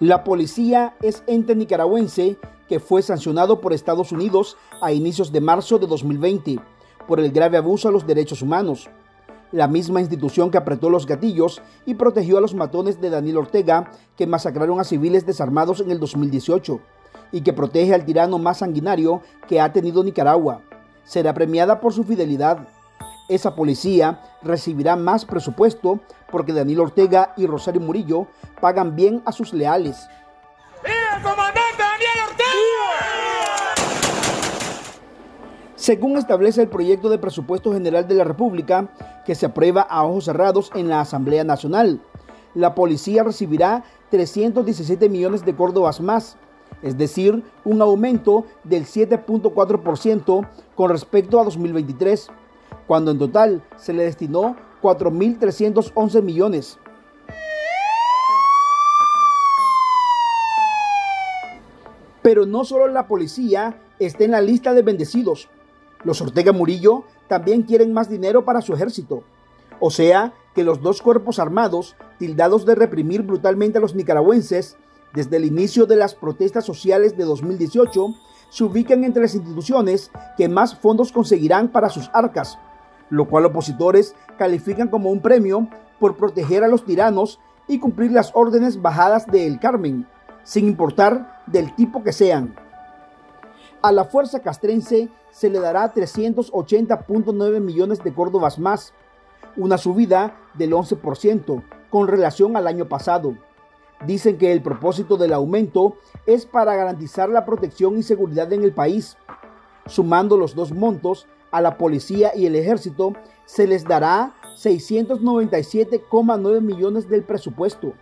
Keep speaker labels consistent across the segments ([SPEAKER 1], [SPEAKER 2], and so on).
[SPEAKER 1] La policía es ente nicaragüense que fue sancionado por Estados Unidos a inicios de marzo de 2020 por el grave abuso a los derechos humanos. La misma institución que apretó los gatillos y protegió a los matones de Daniel Ortega que masacraron a civiles desarmados en el 2018 y que protege al tirano más sanguinario que ha tenido Nicaragua. Será premiada por su fidelidad. Esa policía recibirá más presupuesto porque Daniel Ortega y Rosario Murillo pagan bien a sus leales. ¡Viva el comandante Daniel Ortega! Según establece el proyecto de presupuesto general de la República, que se aprueba a ojos cerrados en la Asamblea Nacional, la policía recibirá 317 millones de córdobas más, es decir, un aumento del 7.4% con respecto a 2023 cuando en total se le destinó 4.311 millones. Pero no solo la policía está en la lista de bendecidos. Los Ortega Murillo también quieren más dinero para su ejército. O sea que los dos cuerpos armados, tildados de reprimir brutalmente a los nicaragüenses desde el inicio de las protestas sociales de 2018, se ubican entre las instituciones que más fondos conseguirán para sus arcas lo cual opositores califican como un premio por proteger a los tiranos y cumplir las órdenes bajadas de El Carmen, sin importar del tipo que sean. A la fuerza castrense se le dará 380.9 millones de córdobas más, una subida del 11% con relación al año pasado. Dicen que el propósito del aumento es para garantizar la protección y seguridad en el país. Sumando los dos montos, a la policía y el ejército se les dará 697,9 millones del presupuesto.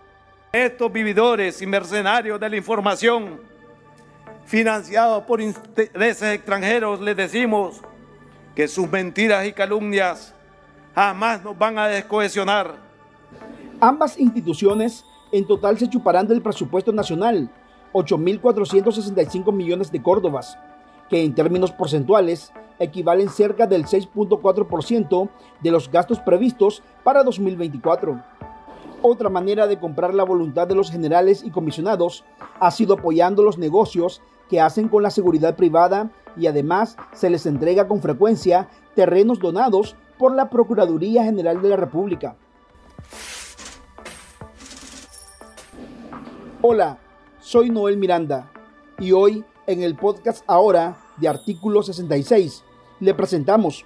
[SPEAKER 2] Estos vividores y mercenarios de la información, financiados por intereses extranjeros, les decimos que sus mentiras y calumnias jamás nos van a descohesionar.
[SPEAKER 1] Ambas instituciones en total se chuparán del presupuesto nacional 8.465 millones de córdobas, que en términos porcentuales equivalen cerca del 6.4% de los gastos previstos para 2024. Otra manera de comprar la voluntad de los generales y comisionados ha sido apoyando los negocios que hacen con la seguridad privada y además se les entrega con frecuencia terrenos donados por la Procuraduría General de la República. Hola, soy Noel Miranda y hoy en el podcast ahora de artículo 66 le presentamos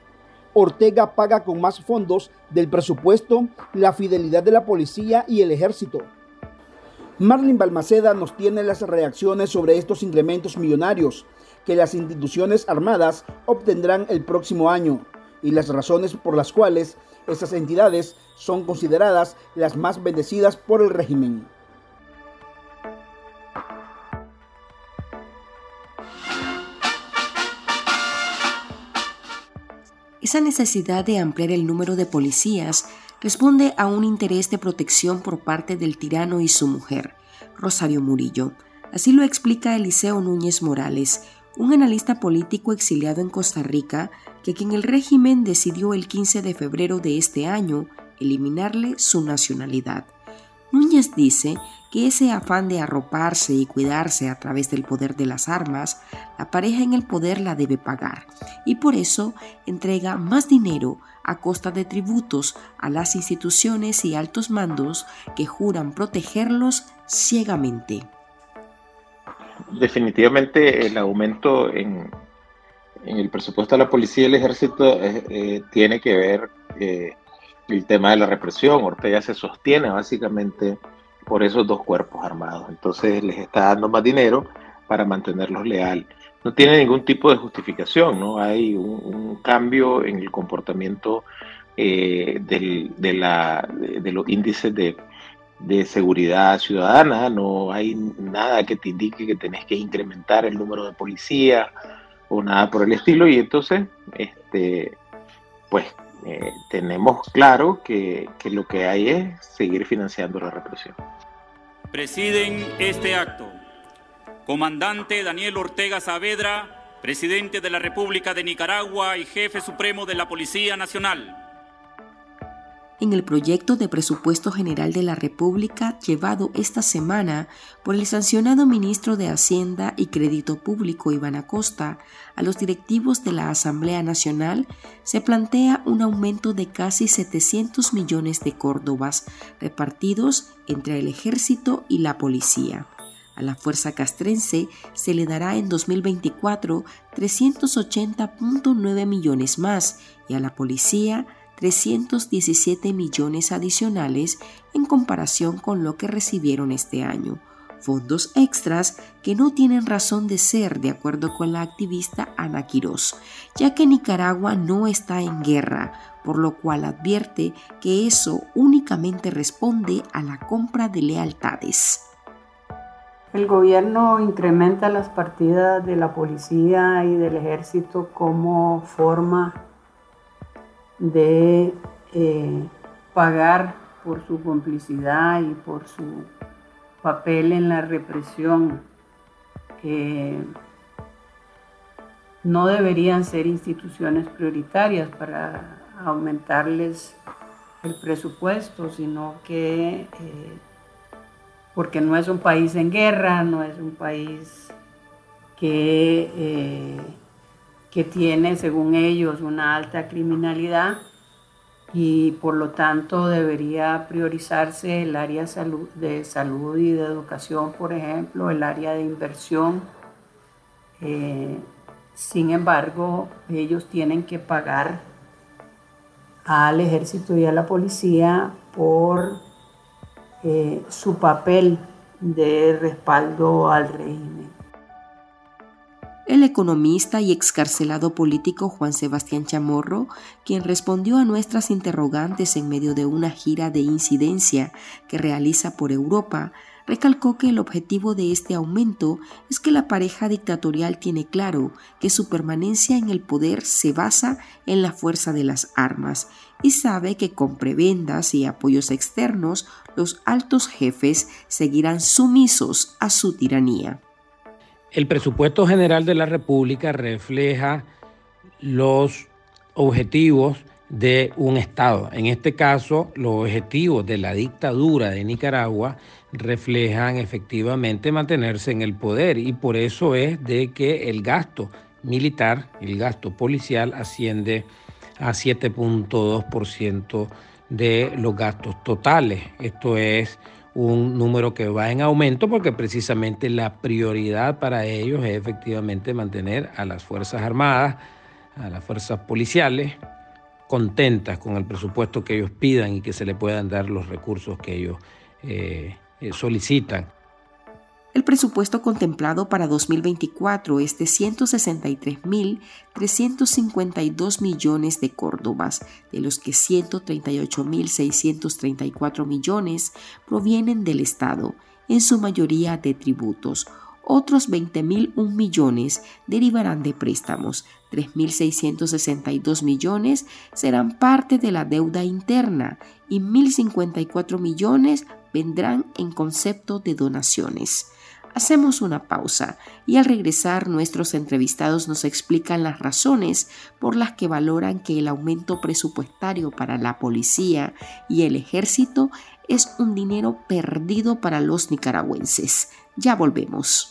[SPEAKER 1] Ortega paga con más fondos del presupuesto la fidelidad de la policía y el ejército. Marlin Balmaceda nos tiene las reacciones sobre estos incrementos millonarios que las instituciones armadas obtendrán el próximo año y las razones por las cuales estas entidades son consideradas las más bendecidas por el régimen.
[SPEAKER 3] Esa necesidad de ampliar el número de policías responde a un interés de protección por parte del tirano y su mujer, Rosario Murillo. Así lo explica Eliseo Núñez Morales, un analista político exiliado en Costa Rica, que quien el régimen decidió el 15 de febrero de este año eliminarle su nacionalidad. Núñez dice que ese afán de arroparse y cuidarse a través del poder de las armas, la pareja en el poder la debe pagar y por eso entrega más dinero a costa de tributos a las instituciones y altos mandos que juran protegerlos ciegamente.
[SPEAKER 4] Definitivamente el aumento en, el presupuesto de la policía y el ejército eh, eh, tiene que ver eh, el tema de la represión. Ortega se sostiene básicamente por esos dos cuerpos armados. Entonces les está dando más dinero para mantenerlos leal. No tiene ningún tipo de justificación, ¿no? Hay un, cambio en el comportamiento eh, de, los índices de, seguridad ciudadana, no hay nada que te indique que tenés que incrementar el número de policías o nada por el estilo, y entonces, este, pues eh, tenemos claro que lo que hay es seguir financiando la represión.
[SPEAKER 5] Presiden este acto. Comandante Daniel Ortega Saavedra, presidente de la República de Nicaragua y jefe supremo de la Policía Nacional
[SPEAKER 3] en el proyecto de presupuesto general de la República llevado esta semana por el sancionado ministro de Hacienda y Crédito Público Iván Acosta a los directivos de la Asamblea Nacional, se plantea un aumento de casi 700 millones de córdobas repartidos entre el ejército y la policía. A la Fuerza Castrense se le dará en 2024 380.9 millones más y a la Policía 317 millones adicionales en comparación con lo que recibieron este año, fondos extras que no tienen razón de ser de acuerdo con la activista Ana Quirós, ya que Nicaragua no está en guerra, por lo cual advierte que eso únicamente responde a la compra de lealtades.
[SPEAKER 6] El gobierno incrementa las partidas de la policía y del ejército como forma de eh, pagar por su complicidad y por su papel en la represión. no deberían ser instituciones prioritarias para aumentarles el presupuesto, sino que eh, porque no es un país en guerra, no es un país que eh, que tiene, según ellos, una alta criminalidad y por lo tanto debería priorizarse el área de salud y de educación, por ejemplo, el área de inversión. Eh, sin embargo, ellos tienen que pagar al ejército y a la policía por eh, su papel de respaldo al régimen.
[SPEAKER 3] El economista y excarcelado político Juan Sebastián Chamorro, quien respondió a nuestras interrogantes en medio de una gira de incidencia que realiza por Europa, recalcó que el objetivo de este aumento es que la pareja dictatorial tiene claro que su permanencia en el poder se basa en la fuerza de las armas y sabe que con prebendas y apoyos externos los altos jefes seguirán sumisos a su tiranía.
[SPEAKER 7] El presupuesto general de la República refleja los objetivos de un Estado. En este caso, los objetivos de la dictadura de Nicaragua reflejan efectivamente mantenerse en el poder y por eso es de que el gasto militar, el gasto policial asciende a 7.2% de los gastos totales. Esto es un número que va en aumento porque precisamente la prioridad para ellos es efectivamente mantener a las Fuerzas Armadas, a las fuerzas policiales, contentas con el presupuesto que ellos pidan y que se le puedan dar los recursos que ellos eh, eh, solicitan.
[SPEAKER 3] El presupuesto contemplado para 2024 es de 163.352 millones de córdobas, de los que 138.634 millones provienen del Estado, en su mayoría de tributos. Otros 20.001 millones derivarán de préstamos, 3.662 millones serán parte de la deuda interna y 1.054 millones vendrán en concepto de donaciones. Hacemos una pausa y al regresar nuestros entrevistados nos explican las razones por las que valoran que el aumento presupuestario para la policía y el ejército es un dinero perdido para los nicaragüenses. Ya volvemos.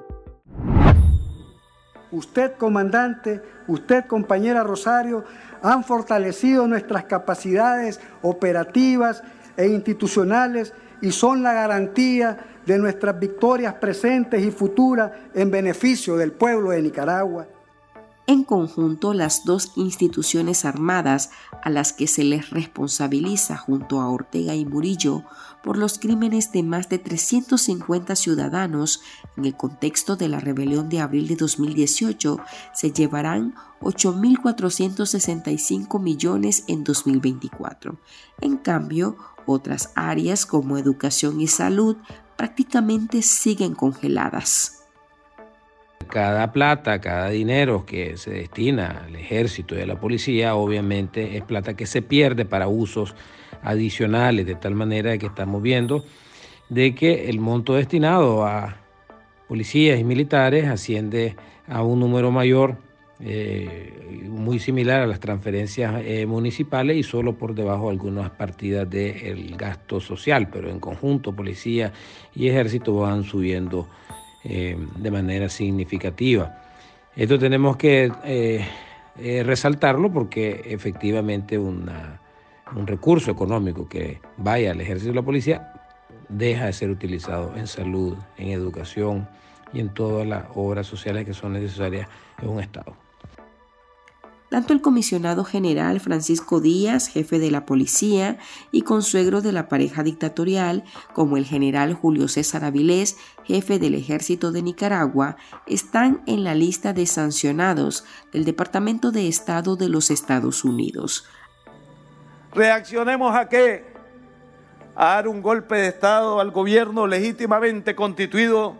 [SPEAKER 8] Usted, comandante, usted, compañera Rosario, han fortalecido nuestras capacidades operativas e institucionales y son la garantía de nuestras victorias presentes y futuras en beneficio del pueblo de Nicaragua.
[SPEAKER 3] En conjunto, las dos instituciones armadas a las que se les responsabiliza junto a Ortega y Murillo por los crímenes de más de 350 ciudadanos en el contexto de la rebelión de abril de 2018 se llevarán 8.465 millones en 2024. En cambio, otras áreas como educación y salud prácticamente siguen congeladas.
[SPEAKER 7] Cada plata, cada dinero que se destina al ejército y a la policía, obviamente es plata que se pierde para usos adicionales, de tal manera que estamos viendo de que el monto destinado a policías y militares asciende a un número mayor, eh, muy similar a las transferencias eh, municipales y solo por debajo de algunas partidas del gasto social, pero en conjunto policía y ejército van subiendo eh, de manera significativa. Esto tenemos que resaltarlo porque efectivamente un recurso económico que vaya al ejército y la policía deja de ser utilizado en salud, en educación y en todas las obras sociales que son necesarias en un Estado.
[SPEAKER 3] Tanto el comisionado general Francisco Díaz, jefe de la policía y consuegro de la pareja dictatorial, como el general Julio César Avilés, jefe del ejército de Nicaragua, están en la lista de sancionados del Departamento de Estado de los Estados Unidos.
[SPEAKER 2] ¿Reaccionemos a qué? A dar un golpe de Estado al gobierno legítimamente constituido,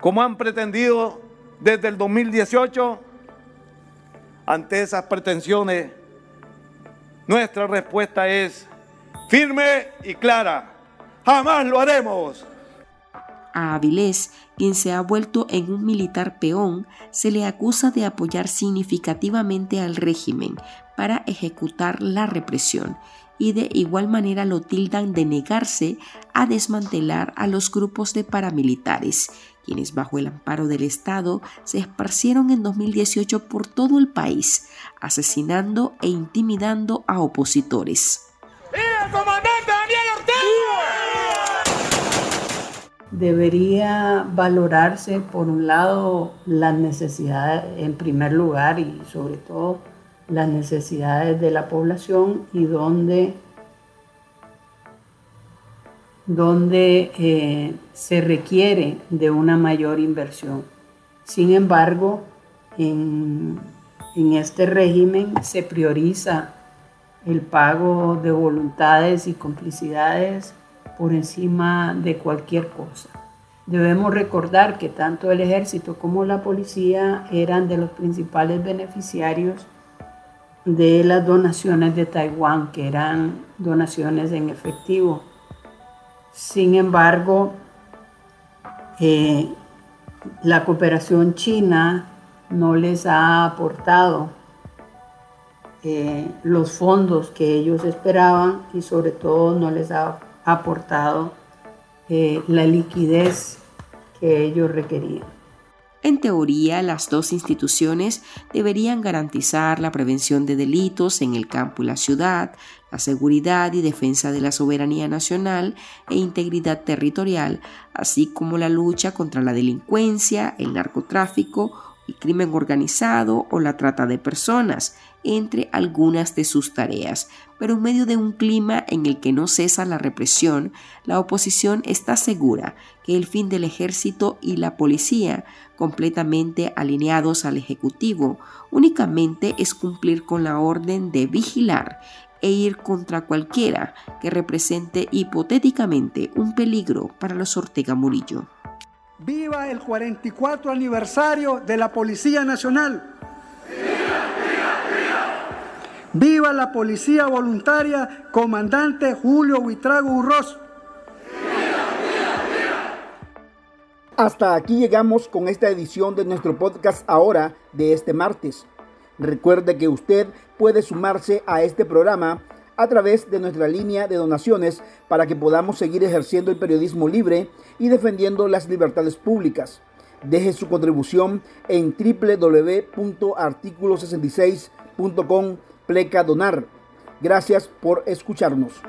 [SPEAKER 2] como han pretendido desde el 2018 ante esas pretensiones, nuestra respuesta es firme y clara. Jamás lo haremos.
[SPEAKER 3] A Avilés, quien se ha vuelto en un militar peón, se le acusa de apoyar significativamente al régimen para ejecutar la represión y de igual manera lo tildan de negarse a desmantelar a los grupos de paramilitares quienes bajo el amparo del Estado se esparcieron en 2018 por todo el país, asesinando e intimidando a opositores. ¡Viva el comandante Daniel
[SPEAKER 6] Ortega! Debería valorarse, por un lado, las necesidades, en primer lugar, y sobre todo las necesidades de la población y donde donde eh, se requiere de una mayor inversión. Sin embargo, en, este régimen se prioriza el pago de voluntades y complicidades por encima de cualquier cosa. Debemos recordar que tanto el ejército como la policía eran de los principales beneficiarios de las donaciones de Taiwán, que eran donaciones en efectivo. Sin embargo, eh, la cooperación china no les ha aportado eh, los fondos que ellos esperaban y sobre todo no les ha aportado eh, la liquidez que ellos requerían.
[SPEAKER 3] En teoría, las dos instituciones deberían garantizar la prevención de delitos en el campo y la ciudad, la seguridad y defensa de la soberanía nacional e integridad territorial, así como la lucha contra la delincuencia, el narcotráfico, el crimen organizado o la trata de personas, entre algunas de sus tareas. Pero en medio de un clima en el que no cesa la represión, la oposición está segura que el fin del ejército y la policía, completamente alineados al Ejecutivo, únicamente es cumplir con la orden de vigilar e ir contra cualquiera que represente hipotéticamente un peligro para los Ortega Murillo.
[SPEAKER 8] Viva el 44 aniversario de la Policía Nacional. Viva la policía voluntaria, comandante Julio Huitrago Urroz.
[SPEAKER 1] Hasta aquí llegamos con esta edición de nuestro podcast ahora de este martes. Recuerde que usted puede sumarse a este programa a través de nuestra línea de donaciones para que podamos seguir ejerciendo el periodismo libre y defendiendo las libertades públicas. Deje su contribución en www.articulo66.com pleca donar. Gracias por escucharnos.